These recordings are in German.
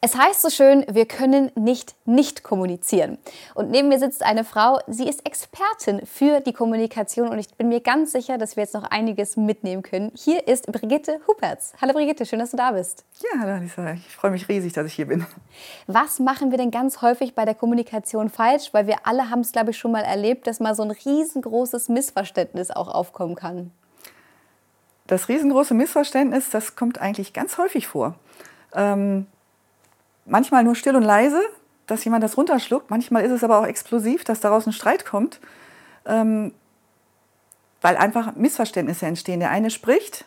Es heißt so schön, wir können nicht nicht kommunizieren. Und neben mir sitzt eine Frau, sie ist Expertin für die Kommunikation und ich bin mir ganz sicher, dass wir jetzt noch einiges mitnehmen können. Hier ist Brigitte Hupertz. Hallo Brigitte, schön, dass du da bist. Ja, hallo Lisa, ich freue mich riesig, dass ich hier bin. Was machen wir denn ganz häufig bei der Kommunikation falsch? Weil wir alle haben es, glaube ich, schon mal erlebt, dass mal so ein riesengroßes Missverständnis auch aufkommen kann. Das riesengroße Missverständnis, das kommt eigentlich ganz häufig vor. Ähm, manchmal nur still und leise, dass jemand das runterschluckt. Manchmal ist es aber auch explosiv, dass daraus ein Streit kommt, ähm, weil einfach Missverständnisse entstehen. Der eine spricht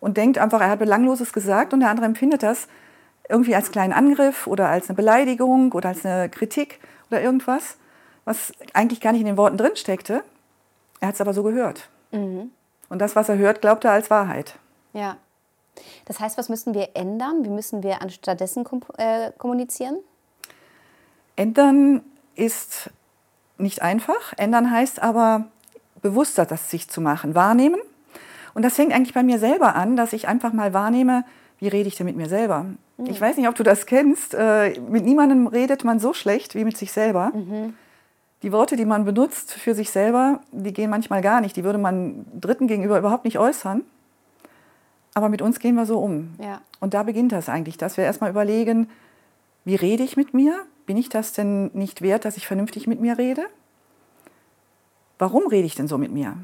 und denkt einfach, er hat Belangloses gesagt und der andere empfindet das irgendwie als kleinen Angriff oder als eine Beleidigung oder als eine Kritik oder irgendwas, was eigentlich gar nicht in den Worten drin steckte. Er hat es aber so gehört. Mhm. Und das, was er hört, glaubt er als Wahrheit. Ja. Das heißt, was müssen wir ändern? Wie müssen wir anstattdessen äh, kommunizieren? Ändern ist nicht einfach. Ändern heißt aber, bewusster das sich zu machen, wahrnehmen. Und das fängt eigentlich bei mir selber an, dass ich einfach mal wahrnehme, wie rede ich denn mit mir selber? Mhm. Ich weiß nicht, ob du das kennst. Äh, mit niemandem redet man so schlecht wie mit sich selber. Mhm. Die Worte, die man benutzt für sich selber, die gehen manchmal gar nicht. Die würde man Dritten gegenüber überhaupt nicht äußern. Aber mit uns gehen wir so um. Ja. Und da beginnt das eigentlich, dass wir erstmal überlegen, wie rede ich mit mir? Bin ich das denn nicht wert, dass ich vernünftig mit mir rede? Warum rede ich denn so mit mir?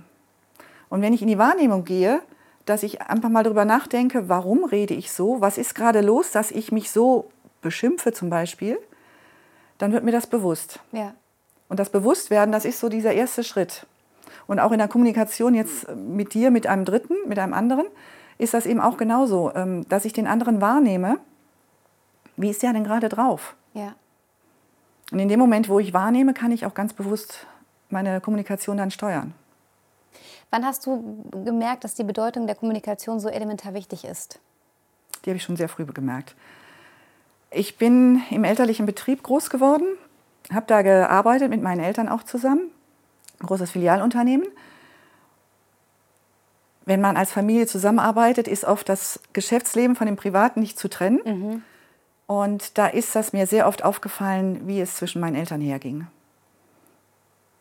Und wenn ich in die Wahrnehmung gehe, dass ich einfach mal darüber nachdenke, warum rede ich so? Was ist gerade los, dass ich mich so beschimpfe zum Beispiel? Dann wird mir das bewusst. Ja. Und das Bewusstwerden, das ist so dieser erste Schritt. Und auch in der Kommunikation jetzt mit dir, mit einem Dritten, mit einem anderen, ist das eben auch genauso, ähm, dass ich den anderen wahrnehme. Wie ist der denn gerade drauf? Ja. Und in dem Moment, wo ich wahrnehme, kann ich auch ganz bewusst meine Kommunikation dann steuern. Wann hast du gemerkt, dass die Bedeutung der Kommunikation so elementar wichtig ist? Die habe ich schon sehr früh gemerkt. Ich bin im elterlichen Betrieb groß geworden, habe da gearbeitet mit meinen Eltern auch zusammen, ein großes Filialunternehmen wenn man als Familie zusammenarbeitet, ist oft das Geschäftsleben von dem Privaten nicht zu trennen. Mhm. Und da ist das mir sehr oft aufgefallen, wie es zwischen meinen Eltern herging.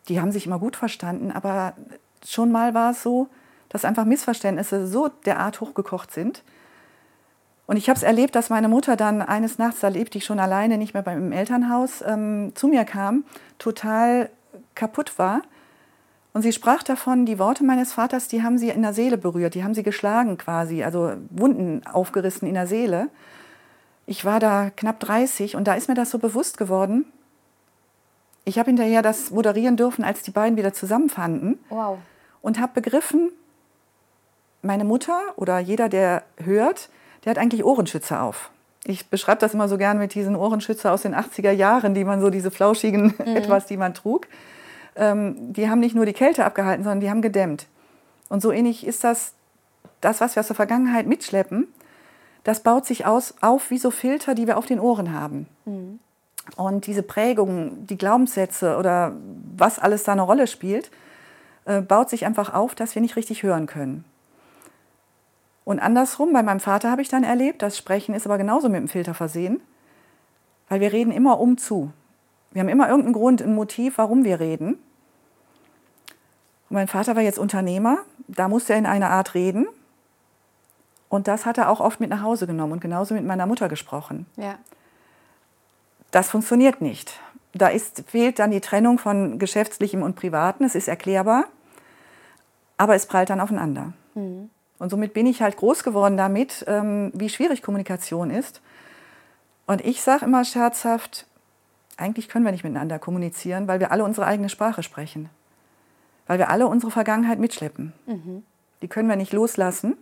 Die haben sich immer gut verstanden, aber schon mal war es so, dass einfach Missverständnisse so derart hochgekocht sind. Und ich habe es erlebt, dass meine Mutter dann eines Nachts, da lebte ich schon alleine, nicht mehr beim Elternhaus, ähm, zu mir kam, total kaputt war und sie sprach davon, die Worte meines Vaters, die haben sie in der Seele berührt, die haben sie geschlagen quasi, also Wunden aufgerissen in der Seele. Ich war da knapp 30 und da ist mir das so bewusst geworden. Ich habe hinterher das moderieren dürfen, als die beiden wieder zusammenfanden. Wow. Und habe begriffen, meine Mutter oder jeder, der hört, der hat eigentlich Ohrenschützer auf. Ich beschreibe das immer so gern mit diesen Ohrenschützer aus den 80er Jahren, die man so, diese flauschigen mhm. etwas, die man trug ähm, die haben nicht nur die Kälte abgehalten, sondern die haben gedämmt. Und so ähnlich ist das, das, was wir aus der Vergangenheit mitschleppen, das baut sich aus, auf wie so Filter, die wir auf den Ohren haben. Mhm. Und diese Prägungen, die Glaubenssätze oder was alles da eine Rolle spielt, äh, baut sich einfach auf, dass wir nicht richtig hören können. Und andersrum, bei meinem Vater habe ich dann erlebt, das Sprechen ist aber genauso mit dem Filter versehen, weil wir reden immer um zu. Wir haben immer irgendeinen Grund, ein Motiv, warum wir reden. Und mein Vater war jetzt Unternehmer, da musste er in einer Art reden. Und das hat er auch oft mit nach Hause genommen und genauso mit meiner Mutter gesprochen. Ja. Das funktioniert nicht. Da ist, fehlt dann die Trennung von Geschäftlichem und Privaten. Es ist erklärbar, aber es prallt dann aufeinander. Mhm. Und somit bin ich halt groß geworden damit, ähm, wie schwierig Kommunikation ist. Und ich sage immer scherzhaft, eigentlich können wir nicht miteinander kommunizieren, weil wir alle unsere eigene Sprache sprechen weil wir alle unsere Vergangenheit mitschleppen. Mhm. Die können wir nicht loslassen.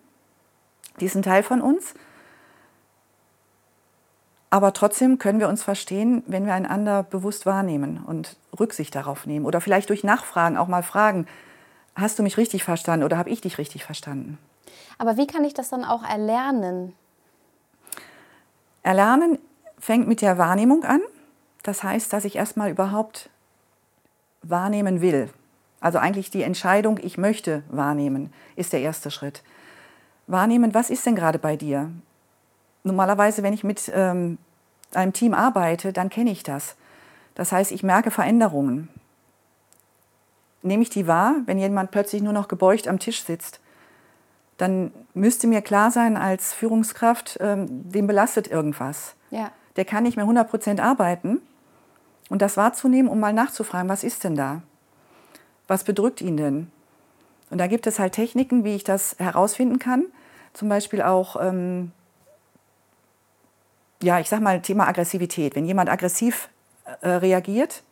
Die ist ein Teil von uns. Aber trotzdem können wir uns verstehen, wenn wir einander bewusst wahrnehmen und Rücksicht darauf nehmen. Oder vielleicht durch Nachfragen auch mal fragen, hast du mich richtig verstanden oder habe ich dich richtig verstanden? Aber wie kann ich das dann auch erlernen? Erlernen fängt mit der Wahrnehmung an. Das heißt, dass ich erstmal überhaupt wahrnehmen will. Also eigentlich die Entscheidung, ich möchte wahrnehmen, ist der erste Schritt. Wahrnehmen, was ist denn gerade bei dir? Normalerweise, wenn ich mit ähm, einem Team arbeite, dann kenne ich das. Das heißt, ich merke Veränderungen. Nehme ich die wahr, wenn jemand plötzlich nur noch gebeugt am Tisch sitzt? Dann müsste mir klar sein als Führungskraft, ähm, dem belastet irgendwas. Ja. Der kann nicht mehr 100 Prozent arbeiten. Und das wahrzunehmen, um mal nachzufragen, was ist denn da? Was bedrückt ihn denn? Und da gibt es halt Techniken, wie ich das herausfinden kann. Zum Beispiel auch, ähm, ja, ich sag mal, Thema Aggressivität. Wenn jemand aggressiv äh, reagiert,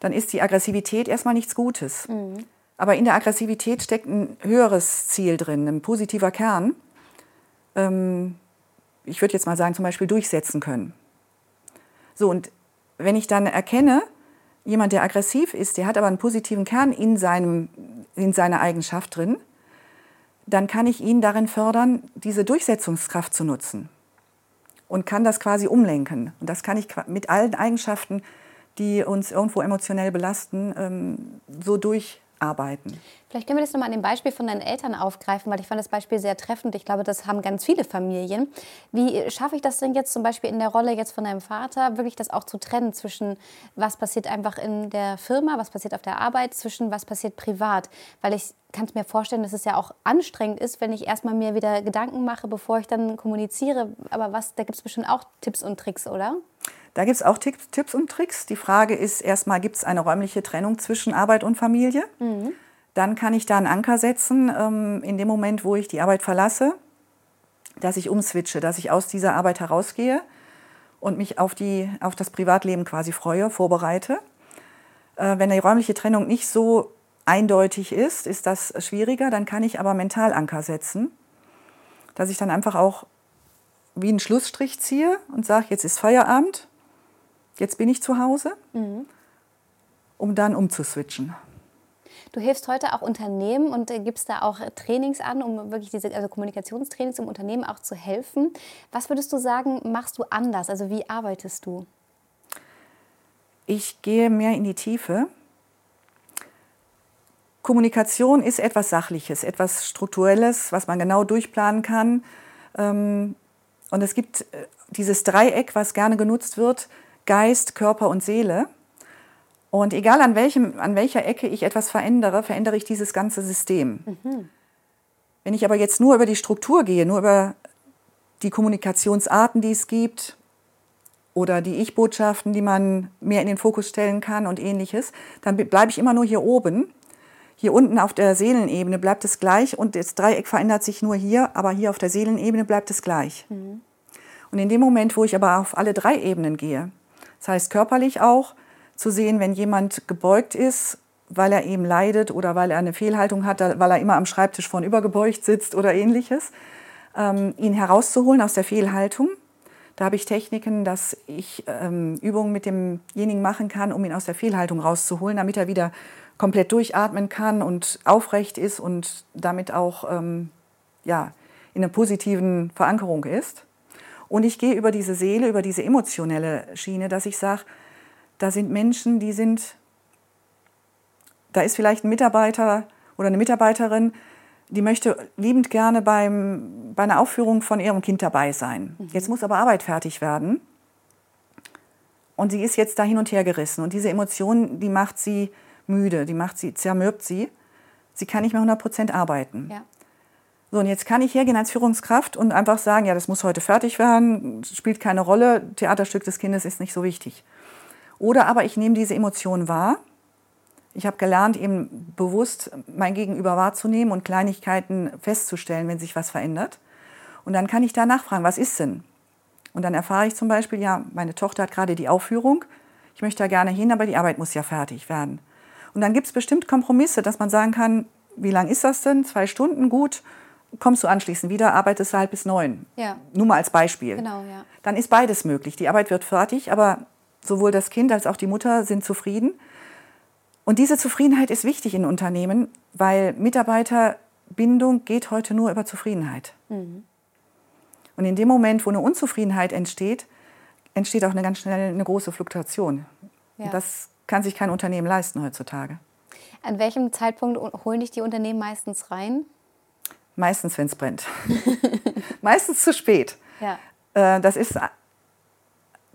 dann ist die Aggressivität erstmal nichts Gutes. Mhm. Aber in der Aggressivität steckt ein höheres Ziel drin, ein positiver Kern. Ähm, ich würde jetzt mal sagen, zum Beispiel durchsetzen können. So, und wenn ich dann erkenne, jemand, der aggressiv ist, der hat aber einen positiven Kern in, seinem, in seiner Eigenschaft drin, dann kann ich ihn darin fördern, diese Durchsetzungskraft zu nutzen und kann das quasi umlenken. Und das kann ich mit allen Eigenschaften, die uns irgendwo emotionell belasten, ähm, so durch arbeiten. Vielleicht können wir das nochmal an dem Beispiel von deinen Eltern aufgreifen, weil ich fand das Beispiel sehr treffend. Ich glaube, das haben ganz viele Familien. Wie schaffe ich das denn jetzt zum Beispiel in der Rolle jetzt von deinem Vater, wirklich das auch zu trennen zwischen was passiert einfach in der Firma, was passiert auf der Arbeit, zwischen was passiert privat? Weil ich kann es mir vorstellen, dass es ja auch anstrengend ist, wenn ich erstmal mir wieder Gedanken mache, bevor ich dann kommuniziere. Aber was, da gibt es bestimmt auch Tipps und Tricks, oder? Da gibt es auch Tipps und Tricks. Die Frage ist erstmal, gibt es eine räumliche Trennung zwischen Arbeit und Familie? Mhm. Dann kann ich da einen Anker setzen, ähm, in dem Moment, wo ich die Arbeit verlasse, dass ich umswitche, dass ich aus dieser Arbeit herausgehe und mich auf, die, auf das Privatleben quasi freue, vorbereite. Äh, wenn die räumliche Trennung nicht so eindeutig ist, ist das schwieriger. Dann kann ich aber Mentalanker setzen, dass ich dann einfach auch wie einen Schlussstrich ziehe und sage, jetzt ist Feierabend, jetzt bin ich zu Hause, mhm. um dann umzuswitchen. Du hilfst heute auch Unternehmen und äh, gibst da auch Trainings an, um wirklich diese also Kommunikationstrainings, um Unternehmen auch zu helfen. Was würdest du sagen, machst du anders? Also wie arbeitest du? Ich gehe mehr in die Tiefe. Kommunikation ist etwas Sachliches, etwas Strukturelles, was man genau durchplanen kann. Ähm, und es gibt äh, dieses Dreieck, was gerne genutzt wird, Geist, Körper und Seele. Und egal an, welchem, an welcher Ecke ich etwas verändere, verändere ich dieses ganze System. Mhm. Wenn ich aber jetzt nur über die Struktur gehe, nur über die Kommunikationsarten, die es gibt, oder die Ich-Botschaften, die man mehr in den Fokus stellen kann und ähnliches, dann bleibe ich immer nur hier oben. Hier unten auf der Seelenebene bleibt es gleich und das Dreieck verändert sich nur hier, aber hier auf der Seelenebene bleibt es gleich. Mhm. Und in dem Moment, wo ich aber auf alle drei Ebenen gehe, das heißt körperlich auch, zu sehen, wenn jemand gebeugt ist, weil er eben leidet oder weil er eine Fehlhaltung hat, weil er immer am Schreibtisch vorn gebeugt sitzt oder ähnliches, ähm, ihn herauszuholen aus der Fehlhaltung. Da habe ich Techniken, dass ich ähm, Übungen mit demjenigen machen kann, um ihn aus der Fehlhaltung rauszuholen, damit er wieder komplett durchatmen kann und aufrecht ist und damit auch ähm, ja, in einer positiven Verankerung ist. Und ich gehe über diese Seele, über diese emotionelle Schiene, dass ich sage, da sind Menschen, die sind, da ist vielleicht ein Mitarbeiter oder eine Mitarbeiterin, die möchte liebend gerne beim, bei einer Aufführung von ihrem Kind dabei sein. Mhm. Jetzt muss aber Arbeit fertig werden. Und sie ist jetzt da hin und her gerissen. Und diese Emotion, die macht sie müde, die macht sie, zermürbt sie. Sie kann nicht mehr 100 Prozent arbeiten. Ja. So, und jetzt kann ich hergehen als Führungskraft und einfach sagen, ja, das muss heute fertig werden, spielt keine Rolle, Theaterstück des Kindes ist nicht so wichtig. Oder aber ich nehme diese Emotionen wahr. Ich habe gelernt, eben bewusst mein Gegenüber wahrzunehmen und Kleinigkeiten festzustellen, wenn sich was verändert. Und dann kann ich da nachfragen, was ist denn? Und dann erfahre ich zum Beispiel, ja, meine Tochter hat gerade die Aufführung, ich möchte da gerne hin, aber die Arbeit muss ja fertig werden. Und dann gibt es bestimmt Kompromisse, dass man sagen kann, wie lang ist das denn? Zwei Stunden, gut. Kommst du anschließend wieder, arbeitest du halt bis neun. Ja. Nur mal als Beispiel. Genau, ja. Dann ist beides möglich. Die Arbeit wird fertig, aber sowohl das Kind als auch die Mutter sind zufrieden. Und diese Zufriedenheit ist wichtig in Unternehmen, weil Mitarbeiterbindung geht heute nur über Zufriedenheit. Und in dem Moment, wo eine Unzufriedenheit entsteht, entsteht auch eine ganz schnell eine große Fluktuation. Ja. Das kann sich kein Unternehmen leisten heutzutage. An welchem Zeitpunkt holen dich die Unternehmen meistens rein? Meistens, wenn es brennt. Meistens zu spät. Ja. Äh, Das ist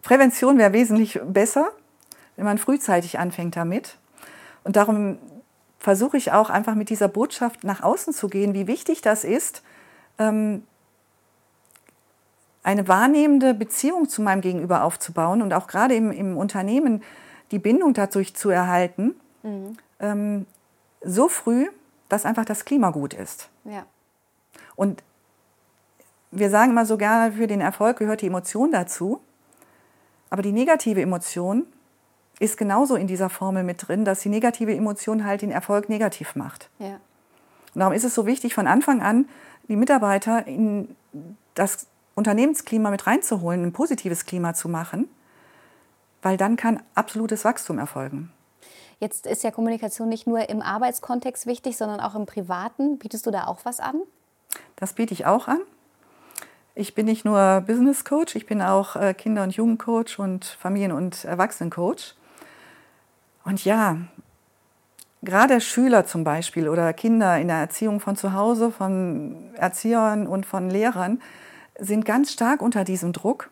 Prävention wäre wesentlich besser, wenn man frühzeitig anfängt damit. Und darum versuche ich auch einfach mit dieser Botschaft nach außen zu gehen, wie wichtig das ist, ähm, eine wahrnehmende Beziehung zu meinem Gegenüber aufzubauen und auch gerade im, im Unternehmen die Bindung dadurch zu erhalten, ähm, so früh, dass einfach das Klima gut ist. Ja. Und wir sagen immer so gerne, für den Erfolg gehört die Emotion dazu. Aber die negative Emotion ist genauso in dieser Formel mit drin, dass die negative Emotion halt den Erfolg negativ macht. Ja. Und darum ist es so wichtig, von Anfang an die Mitarbeiter in das Unternehmensklima mit reinzuholen, ein positives Klima zu machen, weil dann kann absolutes Wachstum erfolgen. Jetzt ist ja Kommunikation nicht nur im Arbeitskontext wichtig, sondern auch im Privaten. Bietest du da auch was an? Das biete ich auch an. Ich bin nicht nur Business Coach, ich bin auch äh, Kinder- und Jugendcoach und Familien- und Erwachsenencoach. Und ja, gerade Schüler zum Beispiel oder Kinder in der Erziehung von zu Hause, von Erziehern und von Lehrern sind ganz stark unter diesem Druck.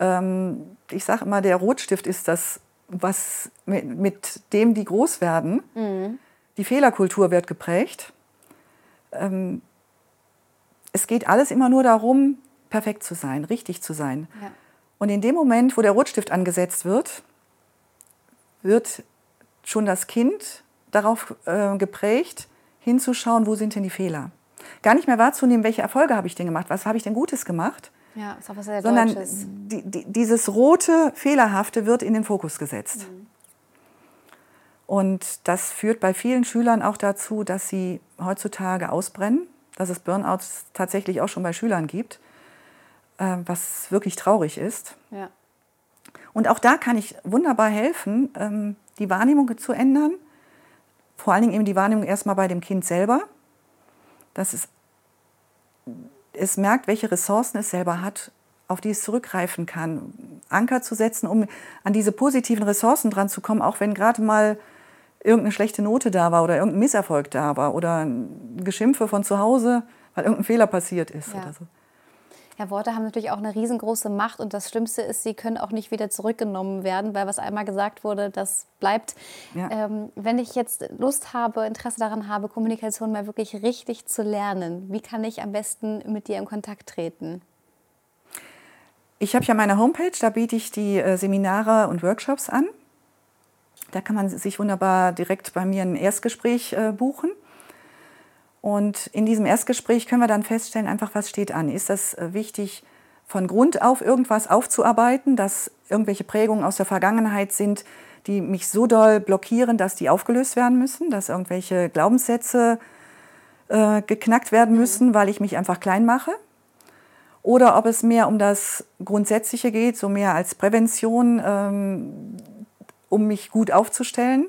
Ähm, ich sage immer, der Rotstift ist das, was mit, mit dem die groß werden. Die Fehlerkultur wird geprägt. Es geht alles immer nur darum, perfekt zu sein, richtig zu sein. Ja. Und in dem Moment, wo der Rotstift angesetzt wird, wird schon das Kind darauf äh, geprägt, hinzuschauen, wo sind denn die Fehler. Gar nicht mehr wahrzunehmen, welche Erfolge habe ich denn gemacht, was habe ich denn Gutes gemacht, Ja, ist auch was sehr sondern Deutsches. die, die, dieses rote, fehlerhafte wird in den Fokus gesetzt. Und das führt bei vielen Schülern auch dazu, dass sie heutzutage ausbrennen, dass es Burnouts tatsächlich auch schon bei Schülern gibt, äh, was wirklich traurig ist. Ja. Und auch da kann ich wunderbar helfen, ähm, die Wahrnehmung zu ändern. Vor allen Dingen eben die Wahrnehmung erstmal bei dem Kind selber, dass es, es merkt, welche Ressourcen es selber hat, auf die es zurückgreifen kann. Anker zu setzen, um an diese positiven Ressourcen dran zu kommen, auch wenn gerade mal irgendeine schlechte Note da war oder irgendein Misserfolg da war oder ein Geschimpfe von zu Hause, weil irgendein Fehler passiert ist Ja. oder so. Ja, Worte haben natürlich auch eine riesengroße Macht und das Schlimmste ist, sie können auch nicht wieder zurückgenommen werden, weil was einmal gesagt wurde, das bleibt. Ja. Ähm, wenn ich jetzt Lust habe, Interesse daran habe, Kommunikation mal wirklich richtig zu lernen, wie kann ich am besten mit dir in Kontakt treten? Ich habe ja meine Homepage, da biete ich die äh, Seminare und Workshops an. Da kann man sich wunderbar direkt bei mir ein Erstgespräch äh, buchen. Und in diesem Erstgespräch können wir dann feststellen, einfach was steht an. Ist das äh, wichtig, von Grund auf irgendwas aufzuarbeiten, dass irgendwelche Prägungen aus der Vergangenheit sind, die mich so doll blockieren, dass die aufgelöst werden müssen, dass irgendwelche Glaubenssätze äh, geknackt werden müssen, weil ich mich einfach klein mache? Oder ob es mehr um das Grundsätzliche geht, so mehr als Prävention, ähm, um mich gut aufzustellen.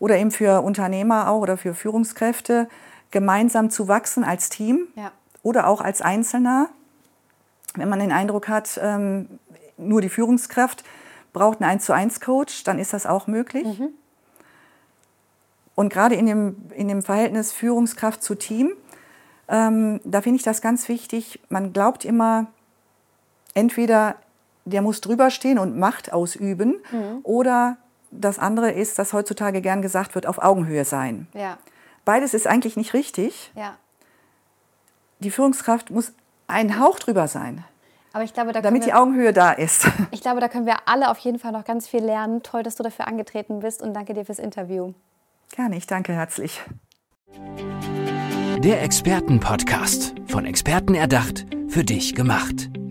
Oder eben für Unternehmer auch oder für Führungskräfte, gemeinsam zu wachsen als Team Ja. oder auch als Einzelner. Wenn man den Eindruck hat, ähm, nur die Führungskraft braucht einen 1 zu 1 Coach, dann ist das auch möglich. Und gerade in dem, in dem Verhältnis Führungskraft zu Team, ähm, da finde ich das ganz wichtig. Man glaubt immer, entweder der muss drüber stehen und Macht ausüben oder das andere ist, dass heutzutage gern gesagt wird, auf Augenhöhe sein. Ja, Beides ist eigentlich nicht richtig. ja. Die Führungskraft muss einen Hauch drüber sein, Aber ich glaube, da damit die wir, Augenhöhe da ist. ich glaube, da können wir alle auf jeden Fall noch ganz viel lernen. Toll, dass du dafür angetreten bist und danke dir fürs Interview. Gerne, ich danke herzlich. Der Expertenpodcast. Von Experten erdacht, für dich gemacht.